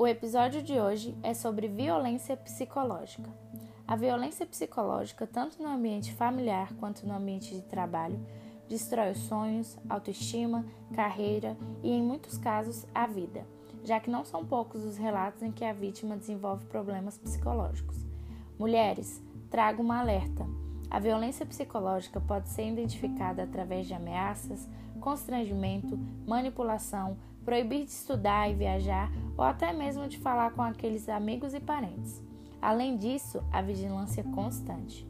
O episódio de hoje é sobre violência psicológica. A violência psicológica, tanto no ambiente familiar quanto no ambiente de trabalho, destrói os sonhos, autoestima, carreira e, em muitos casos, a vida, já que não são poucos os relatos em que a vítima desenvolve problemas psicológicos. Mulheres, trago uma alerta. A violência psicológica pode ser identificada através de ameaças, constrangimento, manipulação, proibir de estudar e viajar ou até mesmo de falar com aqueles amigos e parentes. Além disso, a vigilância constante.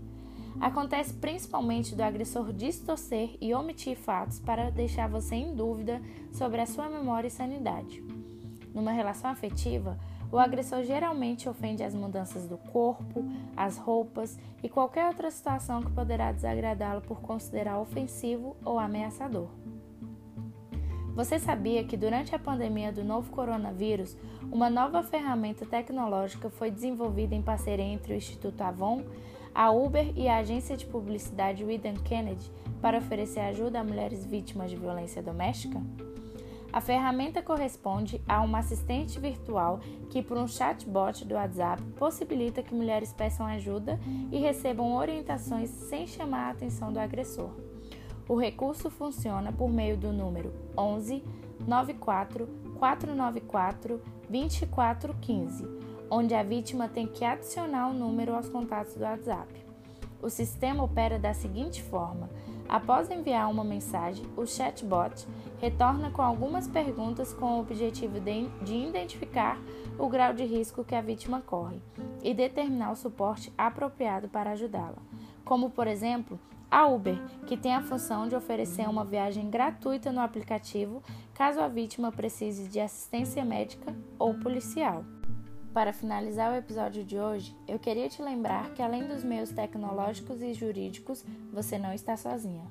Acontece principalmente do agressor distorcer e omitir fatos para deixar você em dúvida sobre a sua memória e sanidade. Numa relação afetiva, o agressor geralmente ofende as mudanças do corpo, as roupas e qualquer outra situação que poderá desagradá-lo por considerar ofensivo ou ameaçador. Você sabia que durante a pandemia do novo coronavírus, uma nova ferramenta tecnológica foi desenvolvida em parceria entre o Instituto Avon, a Uber e a agência de publicidade Widan Kennedy para oferecer ajuda a mulheres vítimas de violência doméstica? A ferramenta corresponde a uma assistente virtual que, por um chatbot do WhatsApp, possibilita que mulheres peçam ajuda e recebam orientações sem chamar a atenção do agressor. O recurso funciona por meio do número 11 94 494 2415, onde a vítima tem que adicionar o número aos contatos do WhatsApp. O sistema opera da seguinte forma: após enviar uma mensagem, o chatbot retorna com algumas perguntas com o objetivo de, de identificar o grau de risco que a vítima corre e determinar o suporte apropriado para ajudá-la, como por exemplo a Uber, que tem a função de oferecer uma viagem gratuita no aplicativo caso a vítima precise de assistência médica ou policial. Para finalizar o episódio de hoje, eu queria te lembrar que além dos meios tecnológicos e jurídicos, você não está sozinha.